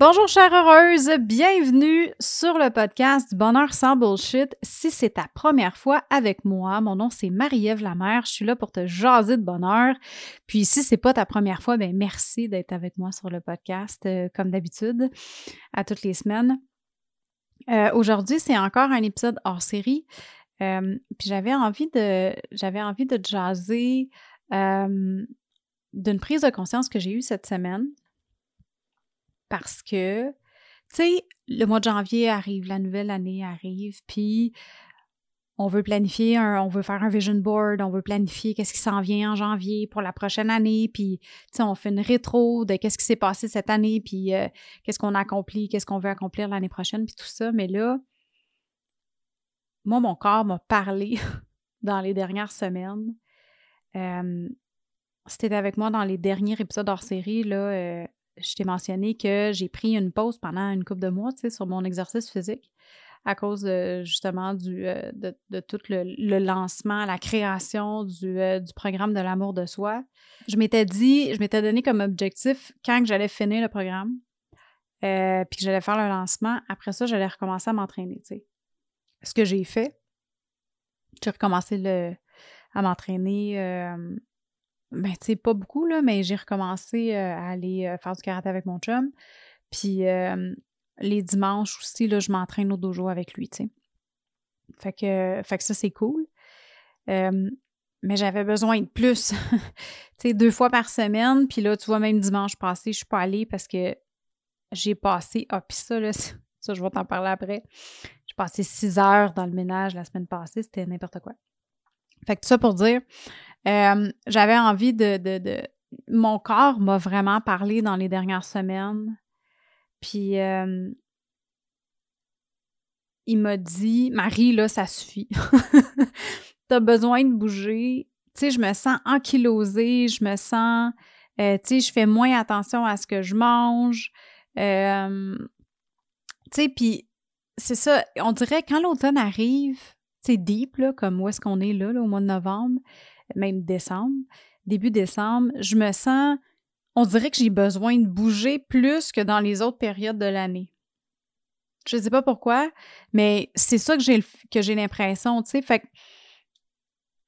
Bonjour chère heureuse, bienvenue sur le podcast Bonheur sans bullshit. Si c'est ta première fois avec moi, mon nom c'est Marie-Ève Lamère, je suis là pour te jaser de bonheur. Puis si c'est pas ta première fois, ben merci d'être avec moi sur le podcast euh, comme d'habitude à toutes les semaines. Euh, aujourd'hui, c'est encore un épisode hors série. Euh, puis j'avais envie de j'avais envie de jaser d'une prise de conscience que j'ai eue cette semaine parce que, tu sais, le mois de janvier arrive, la nouvelle année arrive, puis on veut planifier, on veut faire un vision board, on veut planifier qu'est-ce qui s'en vient en janvier pour la prochaine année, puis tu sais, on fait une rétro de qu'est-ce qui s'est passé cette année, puis euh, qu'est-ce qu'on a accompli, qu'est-ce qu'on veut accomplir l'année prochaine, puis tout ça. Mais là, moi, mon corps m'a parlé dans les dernières semaines. C'était avec moi dans les derniers épisodes hors série, là, euh, je t'ai mentionné que j'ai pris une pause pendant une couple de mois, tu sais, sur mon exercice physique à cause justement euh, de, tout le, lancement, la création du, euh, du programme de l'amour de soi. Je m'étais dit, je m'étais donné comme objectif quand j'allais finir le programme, euh, puis que j'allais faire le lancement, après ça, j'allais recommencer à m'entraîner, tu sais. Ce que j'ai fait, j'ai recommencé le, à m'entraîner ben, tu sais, pas beaucoup, là, mais j'ai recommencé à aller faire du karaté avec mon chum. Puis les dimanches aussi, là, je m'entraîne au dojo avec lui, tu sais. Fait que, fait que ça, c'est cool. mais j'avais besoin de plus. tu sais, deux fois par semaine. Puis là, tu vois, même dimanche passé, je suis pas allée parce que j'ai passé. Ah, puis ça, là, ça, je vais t'en parler après. J'ai passé six heures dans le ménage la semaine passée. C'était n'importe quoi. Fait que ça pour dire, euh, j'avais envie de, de, Mon corps m'a vraiment parlé dans les dernières semaines. Puis euh, il m'a dit Marie, là, ça suffit. T'as besoin de bouger. Tu sais, je me sens ankylosée, je me sens. Euh, tu sais, je fais moins attention à ce que je mange. tu sais, puis c'est ça, on dirait quand l'automne arrive, c'est deep, là, comme où est-ce qu'on est là, là, au mois de novembre, même décembre, début décembre, je me sens, on dirait que j'ai besoin de bouger plus que dans les autres périodes de l'année. Je ne sais pas pourquoi, mais c'est ça que j'ai l'impression, tu sais. Fait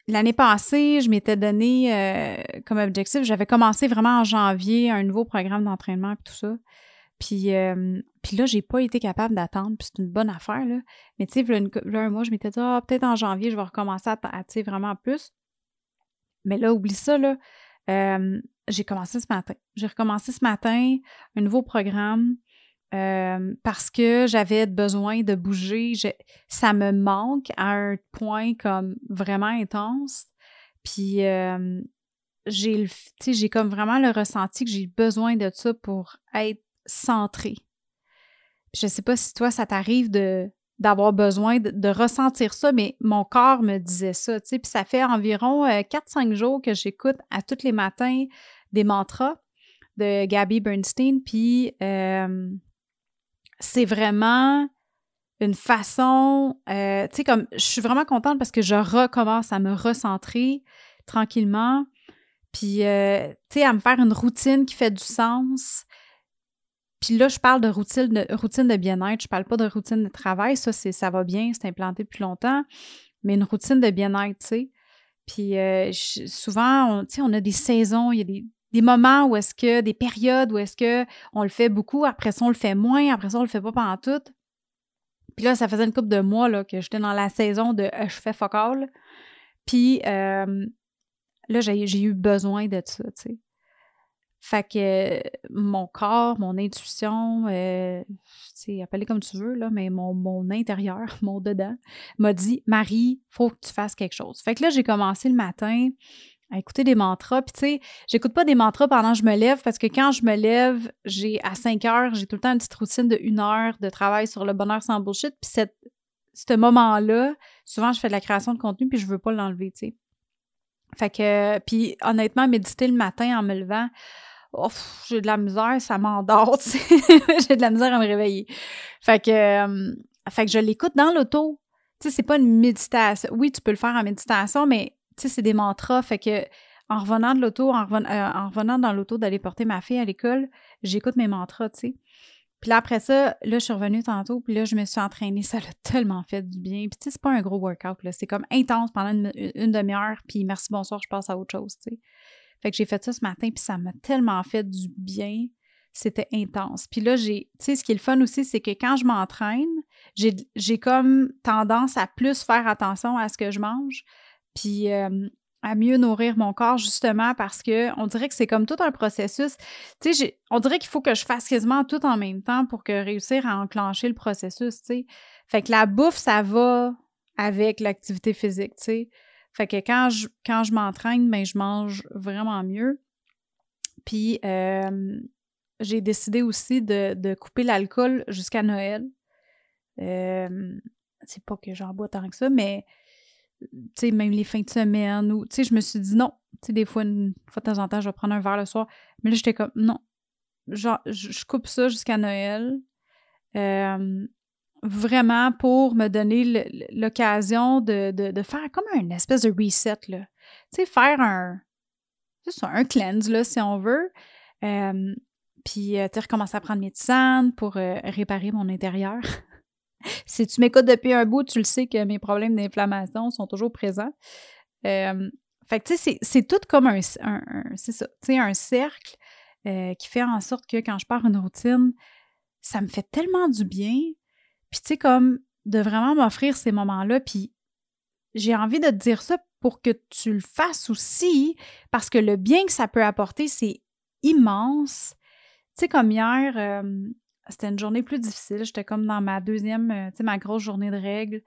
l'année passée, je m'étais donné euh, comme objectif, j'avais commencé vraiment en janvier un nouveau programme d'entraînement et tout ça. Puis, euh, puis là, j'ai pas été capable d'attendre, puis c'est une bonne affaire, là. Mais tu sais, là, un mois, je m'étais dit, ah, peut-être en janvier, je vais recommencer à, sais, vraiment plus. Mais là, oublie ça, là. j'ai commencé ce matin. J'ai recommencé ce matin un nouveau programme parce que j'avais besoin de bouger. ça me manque à un point comme vraiment intense. Puis j'ai, j'ai comme vraiment le ressenti que j'ai besoin de ça pour être centrée. Je sais pas si toi, ça t'arrive de d'avoir besoin de, ressentir ça, mais mon corps me disait ça. Puis ça fait environ 4-5 euh, jours que j'écoute à tous les matins des mantras de Gabby Bernstein, puis euh, c'est vraiment une façon, euh, comme je suis vraiment contente parce que je recommence à me recentrer tranquillement, puis, tu sais, à me faire une routine qui fait du sens, puis là, je parle de routine de, routine de bien-être, je parle pas de routine de travail. Ça, c'est ça va bien, c'est implanté depuis longtemps, mais une routine de bien-être, tu sais. Puis euh, souvent, tu sais, on a des saisons, il y a des, des moments où est-ce que, des périodes où est-ce que on le fait beaucoup, après ça, on le fait moins, après ça, on le fait pas pendant tout. Puis là, ça faisait une couple de mois là, que j'étais dans la saison de je fais focal. Puis là, j'ai eu besoin de ça, tu sais. Fait que mon corps, mon intuition, euh, appelez comme tu veux, là, mais mon, mon intérieur, mon dedans, m'a dit Marie, faut que tu fasses quelque chose. Fait que là, j'ai commencé le matin à écouter des mantras. Puis, tu sais, j'écoute pas des mantras pendant que je me lève parce que quand je me lève, j'ai à 5 heures, j'ai tout le temps une petite routine de une heure de travail sur le bonheur sans bullshit. Puis, cette, ce moment-là, souvent, je fais de la création de contenu puis je veux pas l'enlever, tu sais. Fait que, puis honnêtement, méditer le matin en me levant, oh, j'ai de la misère, ça m'endort, j'ai de la misère à me réveiller. Fait que, fait que je l'écoute dans l'auto. Tu sais, c'est pas une méditation. Oui, tu peux le faire en méditation, mais tu sais, c'est des mantras. Fait que, en revenant de l'auto, en, euh, en, revenant dans l'auto d'aller porter ma fille à l'école, j'écoute mes mantras, tu sais. Puis là, après ça, là, je suis revenue tantôt, puis là, je me suis entraînée. Ça l'a tellement fait du bien. Puis tu sais, c'est pas un gros workout, là. C'est comme intense pendant une, une demi-heure, puis merci, bonsoir, je passe à autre chose, tu sais. Fait que j'ai fait ça ce matin, puis ça m'a tellement fait du bien. C'était intense. Puis là, j'ai, tu sais, ce qui est le fun aussi, c'est que quand je m'entraîne, j'ai comme tendance à plus faire attention à ce que je mange, puis euh, à mieux nourrir mon corps, justement, parce que on dirait que c'est comme tout un processus. Tu sais, on dirait qu'il faut que je fasse quasiment tout en même temps pour que réussir à enclencher le processus, tu sais. Fait que la bouffe, ça va avec l'activité physique, tu sais. Fait que quand je, quand je m'entraîne, ben, je mange vraiment mieux. Puis j'ai décidé aussi de, couper l'alcool jusqu'à Noël. c'est pas que j'en bois tant que ça, mais même les fins de semaine ou je me suis dit non. Tu sais, des fois, une fois de temps en temps, je vais prendre un verre le soir. Mais là, j'étais comme non. Genre, je, coupe ça jusqu'à Noël vraiment pour me donner l'occasion de, faire comme une espèce de reset, là. Tu sais, faire un, un cleanse, là, si on veut. puis, euh, tu recommencer à prendre mes tisanes pour euh, réparer mon intérieur. si tu m'écoutes depuis un bout, tu le sais que mes problèmes d'inflammation sont toujours présents. fait que, tu sais, c'est tout comme un, c'est ça, tu sais, un cercle euh, qui fait en sorte que quand je pars une routine, ça me fait tellement du bien puis tu sais, comme de vraiment m'offrir ces moments-là, puis j'ai envie de te dire ça pour que tu le fasses aussi, parce que le bien que ça peut apporter, c'est immense. Tu sais, comme hier, euh, c'était une journée plus difficile. J'étais comme dans ma deuxième, euh, tu sais, ma grosse journée de règles,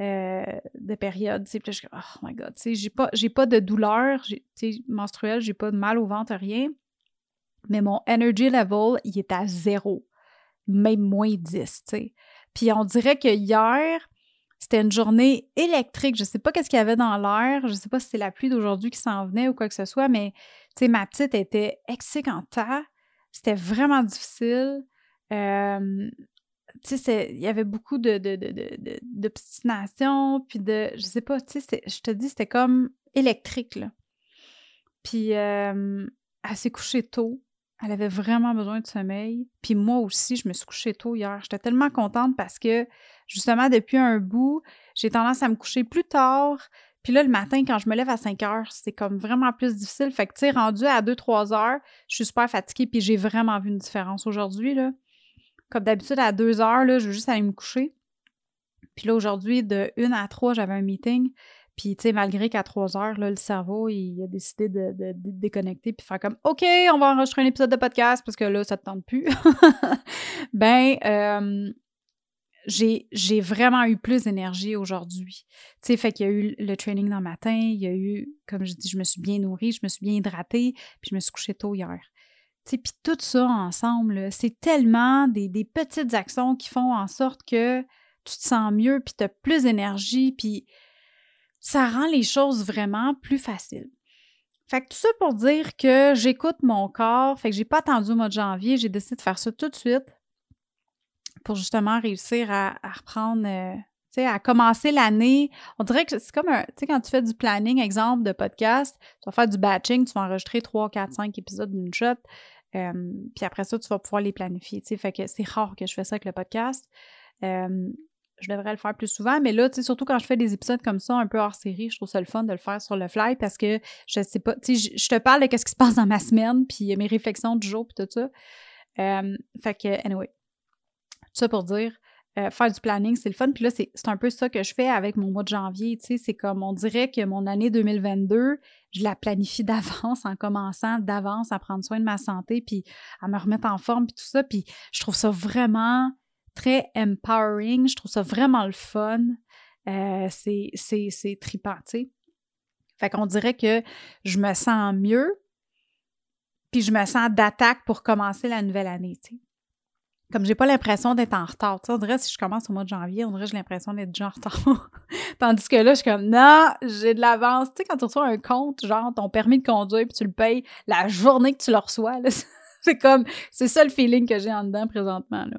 euh, de période. Tu sais, puis je suis oh my God, tu sais, j'ai pas, j'ai pas de douleur, tu sais, menstruelle, j'ai pas de mal au ventre, rien. Mais mon energy level, il est à zéro, même moins 10, tu sais. Puis on dirait que hier, c'était une journée électrique. Je sais pas qu'est-ce qu'il y avait dans l'air. Je sais pas si c'est la pluie d'aujourd'hui qui s'en venait ou quoi que ce soit, mais tu sais, ma petite était excitante. C'était vraiment difficile. Tu sais, il y avait beaucoup de, d'obstination, puis de, je sais pas, tu sais, je te dis, c'était comme électrique, là. Puis, elle s'est couchée tôt. Elle avait vraiment besoin de sommeil. Puis moi aussi, je me suis couchée tôt hier. J'étais tellement contente parce que, justement, depuis un bout, j'ai tendance à me coucher plus tard. Puis là, le matin, quand je me lève à 5 heures, c'est comme vraiment plus difficile. Fait que, tu sais, rendu à 2-3 heures, je suis super fatiguée. Puis j'ai vraiment vu une différence aujourd'hui. Comme d'habitude, à 2 heures, là, je veux juste aller me coucher. Puis là, aujourd'hui, de 1 à 3, j'avais un meeting. Puis, tu sais, malgré qu'à 3 heures, le cerveau, il a décidé de, déconnecter puis faire comme OK, on va enregistrer un épisode de podcast parce que là, ça te tente plus. ben, euh, j'ai vraiment eu plus d'énergie aujourd'hui. Tu sais, fait qu'il y a eu le training dans le matin, il y a eu, comme je dis, je me suis bien nourrie, je me suis bien hydratée, puis je me suis couchée tôt hier. Tu sais, puis tout ça ensemble, c'est tellement des, des, petites actions qui font en sorte que tu te sens mieux, puis tu as plus d'énergie, puis ça rend les choses vraiment plus faciles. Fait que tout ça pour dire que j'écoute mon corps, fait que j'ai pas attendu au mois de janvier, j'ai décidé de faire ça tout de suite pour justement réussir à, reprendre, euh, tu sais, à commencer l'année. On dirait que c'est comme un, tu sais, quand tu fais du planning, exemple, de podcast, tu vas faire du batching, tu vas enregistrer 3, 4, 5 épisodes d'une shot, euh, puis après ça, tu vas pouvoir les planifier, tu sais, fait que c'est rare que je fais ça avec le podcast. Euh, je devrais le faire plus souvent, mais là, tu sais, surtout quand je fais des épisodes comme ça, un peu hors série, je trouve ça le fun de le faire sur le fly parce que je sais pas, tu sais, je te parle de ce qui se passe dans ma semaine, puis mes réflexions du jour, puis tout ça. fait que, anyway, tout ça pour dire, euh, faire du planning, c'est le fun. Puis là, c'est un peu ça que je fais avec mon mois de janvier. Tu sais, c'est comme on dirait que mon année 2022, je la planifie d'avance en commençant d'avance à prendre soin de ma santé, puis à me remettre en forme, puis tout ça. Puis je trouve ça vraiment très empowering. Je trouve ça vraiment le fun. Euh, c'est trippant, tu sais. Fait qu'on dirait que je me sens mieux, puis je me sens d'attaque pour commencer la nouvelle année, tu sais comme j'ai pas l'impression d'être en retard. Tu sais, on dirait si je commence au mois de janvier, on dirait j'ai l'impression d'être déjà en retard. Tandis que là, je suis comme non, j'ai de l'avance. Tu sais, quand tu reçois un compte, genre ton permis de conduire, puis tu le payes la journée que tu le reçois, c'est comme c'est ça le feeling que j'ai en dedans présentement. Là.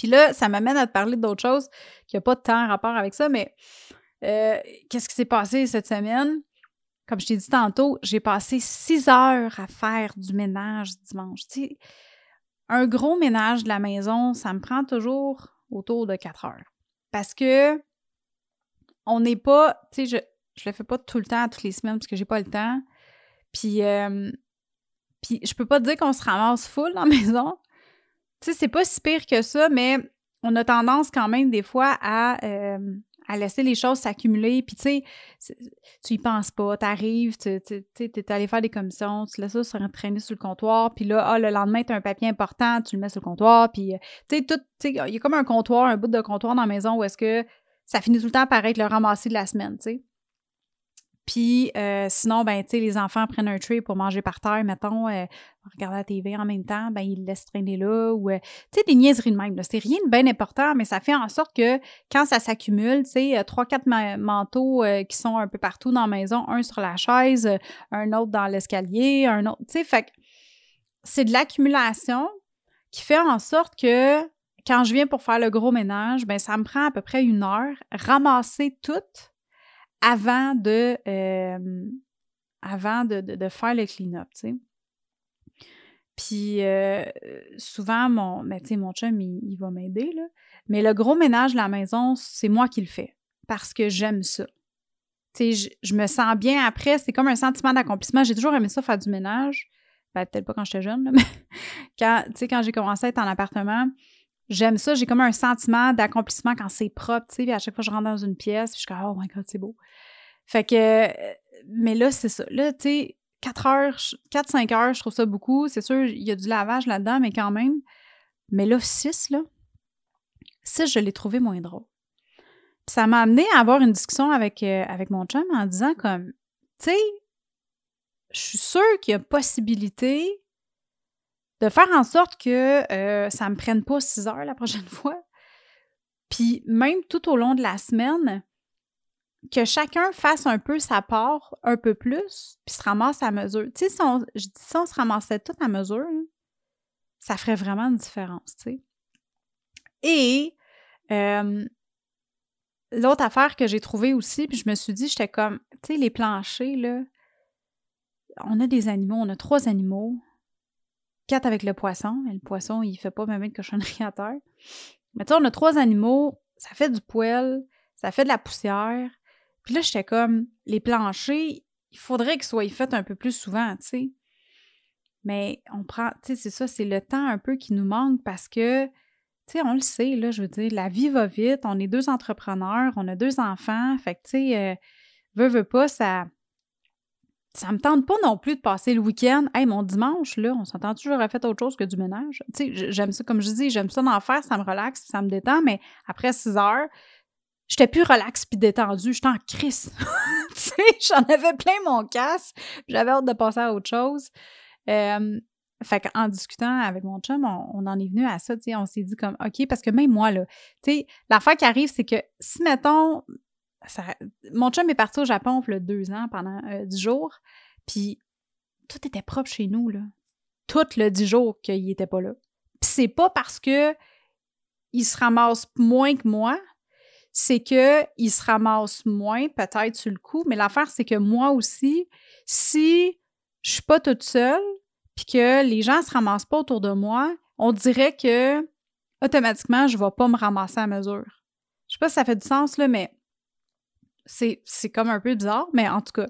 Puis là, ça m'amène à te parler d'autres choses qui n'ont pas de temps rapport avec ça, mais euh, qu'est-ce qui s'est passé cette semaine? Comme je t'ai dit tantôt, j'ai passé six heures à faire du ménage dimanche. Un gros ménage de la maison, ça me prend toujours autour de 4 heures. Parce que on n'est pas, tu sais, je, je le fais pas tout le temps, toutes les semaines, parce que j'ai pas le temps. Puis, euh, puis je peux pas te dire qu'on se ramasse full dans la maison. Tu sais, c'est pas si pire que ça, mais on a tendance quand même des fois à, euh, à laisser les choses s'accumuler. Puis, tu sais, tu y penses pas, t'arrives, tu es allé faire des commissions, tu laisses ça se traîner sur le comptoir, puis là, ah, le lendemain, tu as un papier important, tu le mets sur le comptoir, puis, euh, tu sais, tout, il y a comme un comptoir, un bout de comptoir dans la maison où est-ce que ça finit tout le temps par être le ramasser de la semaine, tu sais. Puis euh, sinon, ben, tu sais, les enfants prennent un tray pour manger par terre, mettons, euh, regarder la TV en même temps, ben, ils le laissent traîner là. Ou, euh, tu sais, des niaiseries de même. C'est rien de bien important, mais ça fait en sorte que quand ça s'accumule, tu sais, trois, quatre manteaux qui sont un peu partout dans la maison, un sur la chaise, un autre dans l'escalier, un autre, tu sais, c'est de l'accumulation qui fait en sorte que quand je viens pour faire le gros ménage, ben ça me prend à peu près une heure, ramasser tout avant de, euh, avant de, de, faire le clean-up, tu sais. Puis euh, souvent, mon, ben, mon chum, il, va m'aider, là. Mais le gros ménage de la maison, c'est moi qui le fais parce que j'aime ça. Tu sais, je, me sens bien après. C'est comme un sentiment d'accomplissement. J'ai toujours aimé ça, faire du ménage. Ben, peut-être pas quand j'étais jeune, là, mais quand, quand j'ai commencé à être en appartement, j'aime ça. J'ai comme un sentiment d'accomplissement quand c'est propre, tu sais. à chaque fois je rentre dans une pièce, je suis comme, oh my god, c'est beau. Fait que, mais là, c'est ça. Là, tu sais, 4 heures, 4-5 heures, je trouve ça beaucoup. C'est sûr, il y a du lavage là-dedans, mais quand même. Mais là, 6, là, 6, je l'ai trouvé moins drôle. Puis ça m'a amené à avoir une discussion avec, euh, avec mon chum en disant comme, tu sais, je suis sûre qu'il y a possibilité de faire en sorte que euh, ça ne me prenne pas six heures la prochaine fois. Puis même tout au long de la semaine, que chacun fasse un peu sa part, un peu plus, puis se ramasse à mesure. Tu sais, si on, je dis si se ramassait tout à mesure, ça ferait vraiment une différence, tu sais. Et l'autre affaire que j'ai trouvée aussi, puis je me suis dit, j'étais comme, tu sais, les planchers, là, on a des animaux, on a trois animaux, avec le poisson, et le poisson, il fait pas même de cochonnerie à terre. Mais tu sais, on a trois animaux, ça fait du poêle, ça fait de la poussière. Puis là, j'étais comme, les planchers, il faudrait qu'ils soient faits un peu plus souvent, tu sais. Mais on prend, tu sais, c'est ça, c'est le temps un peu qui nous manque parce que, tu sais, on le sait, là, je veux dire, la vie va vite, on est deux entrepreneurs, on a deux enfants, fait que, tu sais, euh, veut, veut pas, ça, ça me tente pas non plus de passer le week-end. Hey, mon dimanche, là, on s'entend toujours j'aurais fait autre chose que du ménage. Tu sais, j'aime ça, comme je dis, j'aime ça d'en faire, ça me relaxe, ça me détend, mais après six heures, j'étais plus relax puis détendu, j'étais en crise. j'en avais plein mon casse, j'avais hâte de passer à autre chose. Euh, fait qu'en discutant avec mon chum, on, en est venu à ça, on s'est dit comme, OK, parce que même moi, là, tu l'affaire qui arrive, c'est que si, mettons, mon chum est parti au Japon il a deux ans pendant euh, dix jours, puis tout était propre chez nous, là. Tout le dix jours qu'il était pas là. Puis c'est pas parce que il se ramasse moins que moi, c'est qu'il se ramasse moins, peut-être sur le coup, mais l'affaire, c'est que moi aussi, si je suis pas toute seule, puis que les gens se ramassent pas autour de moi, on dirait que automatiquement, je vais pas me ramasser à mesure. Je sais pas si ça fait du sens, là, mais c'est, comme un peu bizarre, mais en tout cas,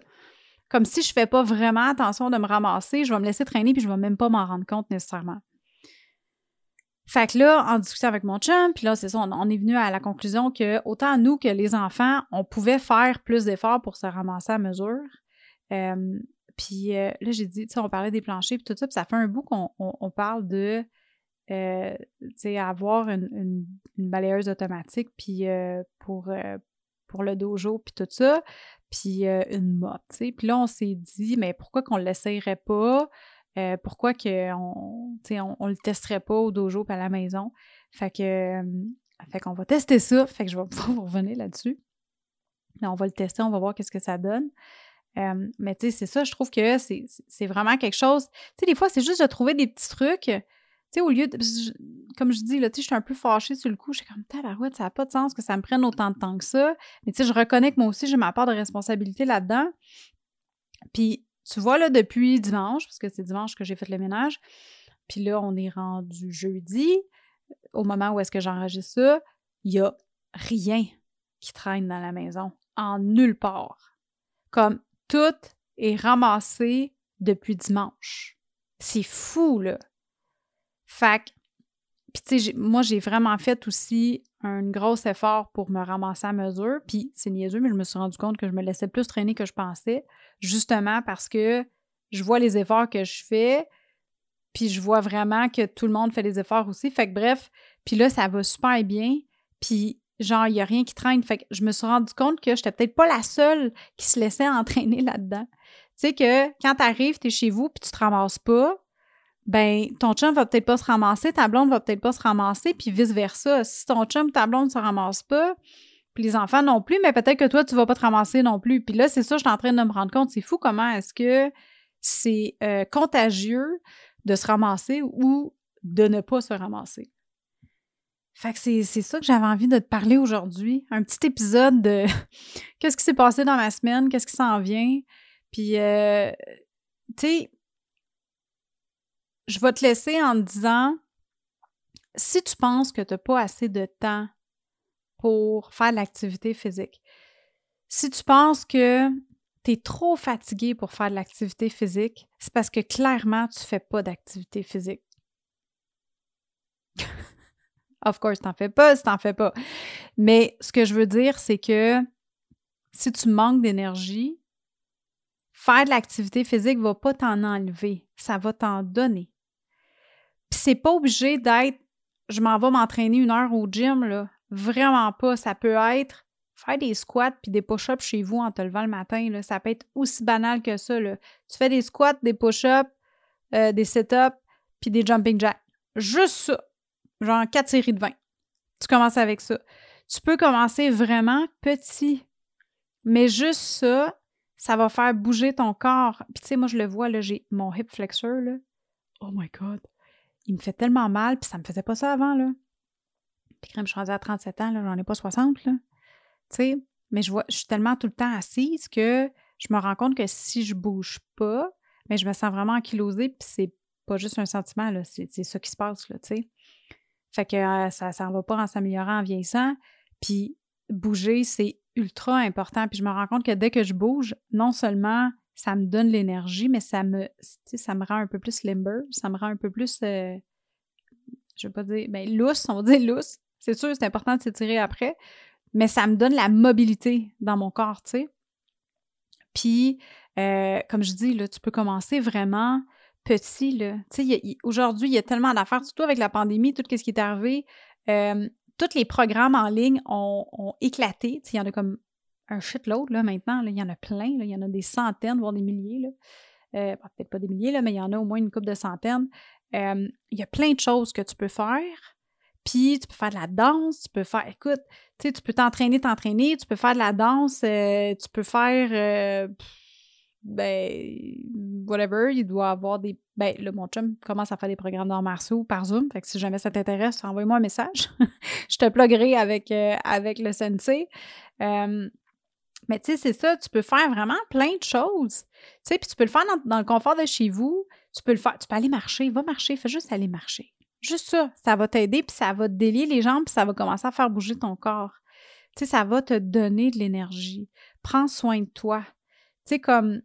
comme si je fais pas vraiment attention de me ramasser, je vais me laisser traîner puis je vais même pas m'en rendre compte nécessairement. Fait que là, en discutant avec mon chum, puis là, c'est ça, on, est venu à la conclusion que autant nous que les enfants, on pouvait faire plus d'efforts pour se ramasser à mesure. Euh, puis euh, là, j'ai dit, tu sais, on parlait des planchers puis tout ça, puis ça fait un bout qu'on parle de, euh, avoir une, balayeuse automatique, puis pour, pour le dojo, puis tout ça, puis une mop, tu sais. Puis là, on s'est dit, mais pourquoi qu'on ne l'essayerait pas? pourquoi qu'on on, on le testerait pas au dojo puis à la maison? Fait que, fait qu'on va tester ça. Fait que je vais pouvoir vous revenir là-dessus. On va le tester, on va voir qu'est-ce que ça donne mais tu sais, c'est ça, je trouve que c'est vraiment quelque chose. Tu sais, des fois, c'est juste de trouver des petits trucs. Tu sais, au lieu comme je dis, là, tu sais, je suis un peu fâchée sur le coup. Je suis comme, tabarouette, ça n'a pas de sens que ça me prenne autant de temps que ça. Mais tu sais, je reconnais que moi aussi, j'ai ma part de responsabilité là-dedans. Puis, tu vois, là, depuis dimanche, parce que c'est dimanche que j'ai fait le ménage, puis là, on est rendu jeudi, au moment où est-ce que j'enregistre ça, il n'y a rien qui traîne dans la maison, en nulle part. Comme tout est ramassé depuis dimanche. C'est fou, là. Fait puis tu sais, moi, j'ai vraiment fait aussi un gros effort pour me ramasser à mesure. Puis c'est niaiseux, mais je me suis rendu compte que je me laissais plus traîner que je pensais, justement parce que je vois les efforts que je fais, puis je vois vraiment que tout le monde fait des efforts aussi. Fait que bref, puis là, ça va super bien. Puis genre, il n'y a rien qui traîne. Fait que je me suis rendu compte que je n'étais peut-être pas la seule qui se laissait entraîner là-dedans. Tu sais que quand tu arrives, tu chez vous puis tu te ramasses pas, ben ton chum va peut-être pas se ramasser, ta blonde va peut-être pas se ramasser, puis vice-versa. Si ton chum, ta blonde se ramasse pas, puis les enfants non plus, mais peut-être que toi, tu vas pas te ramasser non plus. Puis là, c'est ça, je suis en train de me rendre compte. C'est fou comment est-ce que c'est euh, contagieux de se ramasser ou de ne pas se ramasser. Fait que c'est ça que j'avais envie de te parler aujourd'hui. Un petit épisode de qu'est-ce qui s'est passé dans ma semaine, qu'est-ce qui s'en vient. Puis, euh, tu sais, je vais te laisser en te disant, si tu penses que tu n'as pas assez de temps pour faire l'activité physique, si tu penses que tu es trop fatigué pour faire de l'activité physique, c'est parce que clairement, tu ne fais pas d'activité physique. Of course, t'en fais pas si t'en fais pas. Mais ce que je veux dire, c'est que si tu manques d'énergie, faire de l'activité physique va pas t'en enlever, ça va t'en donner. C'est pas obligé d'être je m'en vais m'entraîner une heure au gym, là. Vraiment pas. Ça peut être faire des squats puis des push-ups chez vous en te levant le matin. Là. Ça peut être aussi banal que ça. Là. Tu fais des squats, des push-ups, euh, des sit-ups puis des jumping jacks. Juste ça genre quatre séries de 20. Tu commences avec ça. Tu peux commencer vraiment petit, mais juste ça, ça va faire bouger ton corps. Puis tu sais, moi, je le vois, là, j'ai mon hip flexor, là. Oh my God! Il me fait tellement mal, puis ça me faisait pas ça avant, là. Puis quand je suis rendue à 37 ans, là, j'en ai pas 60, là. Tu sais, mais je vois, je suis tellement tout le temps assise que je me rends compte que si je bouge pas, mais je me sens vraiment ankylosée, puis c'est pas juste un sentiment, là, c'est ça qui se passe, là, tu sais. Fait que euh, ça ne va pas en s'améliorant en vieillissant. Puis bouger, c'est ultra important. Puis je me rends compte que dès que je bouge, non seulement ça me donne l'énergie, mais ça me, ça me rend un peu plus limber, ça me rend un peu plus, euh, je vais pas dire, ben lousse, on va dire lousse. C'est sûr, c'est important de s'étirer après, mais ça me donne la mobilité dans mon corps, tu sais. Puis, euh, comme je dis, là, tu peux commencer vraiment petit, là. Tu sais, aujourd'hui, il y a tellement d'affaires, surtout avec la pandémie, tout ce qui est arrivé. Euh, tous les programmes en ligne ont, éclaté. il y en a comme un shitload, là, maintenant. il y en a plein, Il y en a des centaines, voire des milliers. Euh, peut-être pas des milliers, là, mais il y en a au moins une couple de centaines. Euh, il y a plein de choses que tu peux faire. Puis tu peux faire de la danse, tu peux faire, écoute, tu sais, tu peux t'entraîner, t'entraîner, tu peux faire de la danse, tu peux faire ben, whatever, il doit avoir des. Ben, là, mon chum commence à faire des programmes d'arts martiaux par Zoom. Fait que si jamais ça t'intéresse, envoie-moi un message. je te pluguerai avec, euh, avec le sensei. Mais tu sais, c'est ça, tu peux faire vraiment plein de choses. Tu sais, puis tu peux le faire dans, le confort de chez vous. Tu peux le faire, tu peux aller marcher, va marcher, fais juste aller marcher. Juste ça, ça va t'aider, puis ça va te délier les jambes, puis ça va commencer à faire bouger ton corps. Tu sais, ça va te donner de l'énergie. Prends soin de toi. Tu sais, comme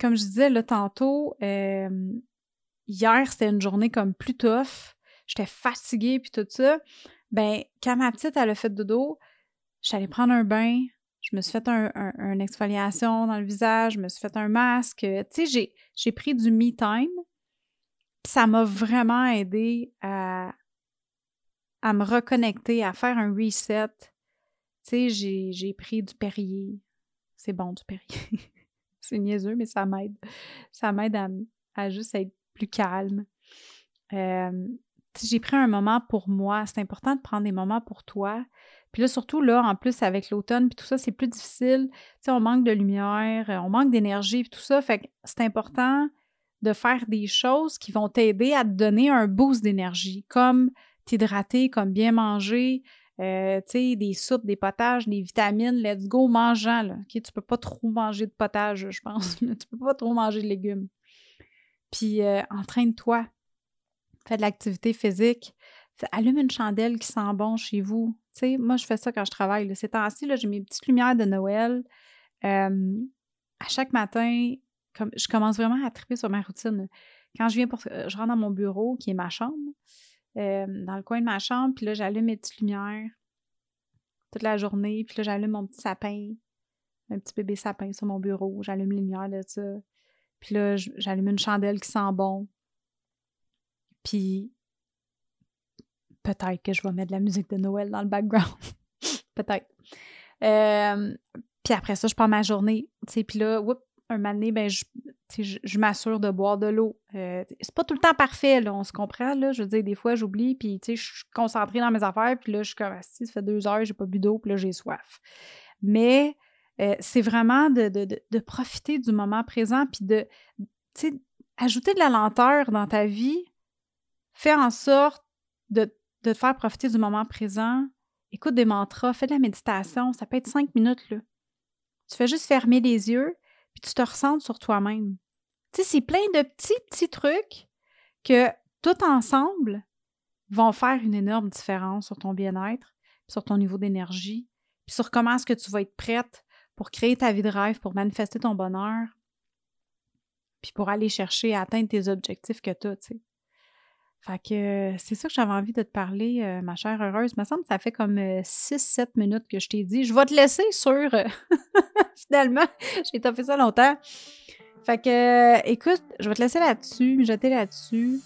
comme je disais là tantôt, hier, c'était une journée comme plus tough. j'étais fatiguée, puis tout ça. Ben, quand ma petite, elle a fait dodo, j'allais prendre un bain, je me suis fait un, une exfoliation dans le visage, je me suis fait un masque. Tu sais, j'ai pris du me time. Ça m'a vraiment aidé à, à me reconnecter, à faire un reset. Tu sais, j'ai pris du Perrier. C'est bon, du Perrier. c'est niaiseux, mais ça m'aide. Ça m'aide à, à, juste être plus calme. Euh, j'ai pris un moment pour moi. C'est important de prendre des moments pour toi. Puis là, surtout, là, en plus, avec l'automne, puis tout ça, c'est plus difficile. Tu sais, on manque de lumière, euh, on manque d'énergie, puis tout ça. Fait que c'est important de faire des choses qui vont t'aider à te donner un boost d'énergie, comme t'hydrater, comme bien manger, euh, tu sais, des soupes, des potages, des vitamines, let's go, mangeant, là. OK, tu peux pas trop manger de potage, je pense. tu peux pas trop manger de légumes. Puis, euh, entraîne-toi. Fais de l'activité physique. Allume une chandelle qui sent bon chez vous moi, je fais ça quand je travaille. Ces temps-ci, j'ai mes petites lumières de Noël. à chaque matin, je commence vraiment à triper sur ma routine. Quand je viens pour. Je rentre dans mon bureau, qui est ma chambre, dans le coin de ma chambre, puis là, j'allume mes petites lumières toute la journée, puis là, j'allume mon petit sapin, un petit bébé sapin sur mon bureau. J'allume les lumières de ça. Puis là, j'allume une chandelle qui sent bon. Puis peut-être que je vais mettre de la musique de Noël dans le background. peut-être. Euh, puis après ça, je prends ma journée. Puis là, un moment ben, je, je, m'assure de boire de l'eau. Euh, c'est pas tout le temps parfait, là, on se comprend. Là. Je veux dire, des fois, j'oublie, puis je suis concentrée dans mes affaires, puis là, je suis comme, si ça fait deux heures, j'ai pas bu d'eau, puis là, j'ai soif. Mais euh, c'est vraiment de, de, de, profiter du moment présent, puis de, ajouter de la lenteur dans ta vie, faire en sorte de de te faire profiter du moment présent. Écoute des mantras, fais de la méditation, ça peut être cinq minutes. Là. Tu fais juste fermer les yeux, puis tu te ressens sur toi-même. Tu sais, c'est plein de petits, petits trucs que tout ensemble vont faire une énorme différence sur ton bien-être, sur ton niveau d'énergie, puis sur comment est-ce que tu vas être prête pour créer ta vie de rêve, pour manifester ton bonheur, puis pour aller chercher à atteindre tes objectifs que tu as. Fait que c'est ça que j'avais envie de te parler, euh, ma chère heureuse. Il me semble que ça fait comme 6-7 euh, minutes que je t'ai dit. Je vais te laisser sur. Euh, finalement, j'ai fait ça longtemps. Fait que, écoute, je vais te laisser là-dessus, me jeter là-dessus.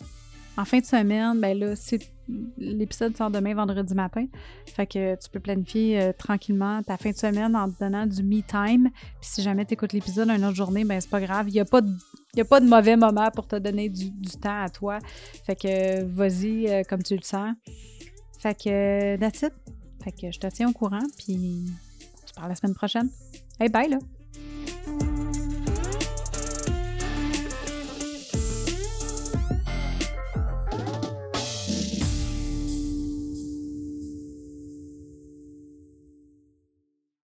En fin de semaine, ben là, c'est l'épisode sort demain, vendredi matin. Fait que tu peux planifier euh, tranquillement ta fin de semaine en te donnant du me time. Puis si jamais tu écoutes l'épisode une autre journée, ben c'est pas grave. Il n'y a, pas de, a pas de mauvais moment pour te donner du, temps à toi. Fait que vas-y euh, comme tu le sens. Fait que that's it. Fait que je te tiens au courant. Puis on se parle la semaine prochaine. Hey, bye là!